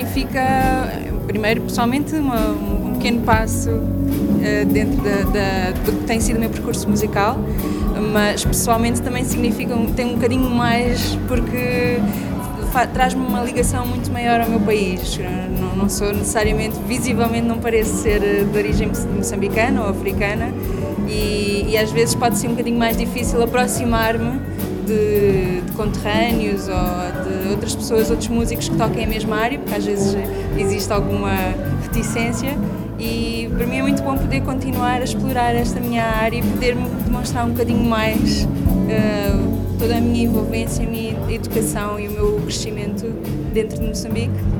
significa, primeiro, pessoalmente, uma, um pequeno passo uh, dentro da, da, do que tem sido o meu percurso musical, mas pessoalmente também significa, tem um bocadinho mais, porque traz-me uma ligação muito maior ao meu país. Não, não, sou necessariamente, visivelmente, não pareço ser de origem moçambicana ou africana e, e às vezes pode ser um bocadinho mais difícil aproximar-me de, conterrâneos ou de outras pessoas, outros músicos que toquem a mesma área, porque às vezes existe alguma reticência. E para mim é muito bom poder continuar a explorar esta minha área e poder-me demonstrar um bocadinho mais uh, toda a minha envolvência, a minha educação e o meu crescimento dentro de Moçambique.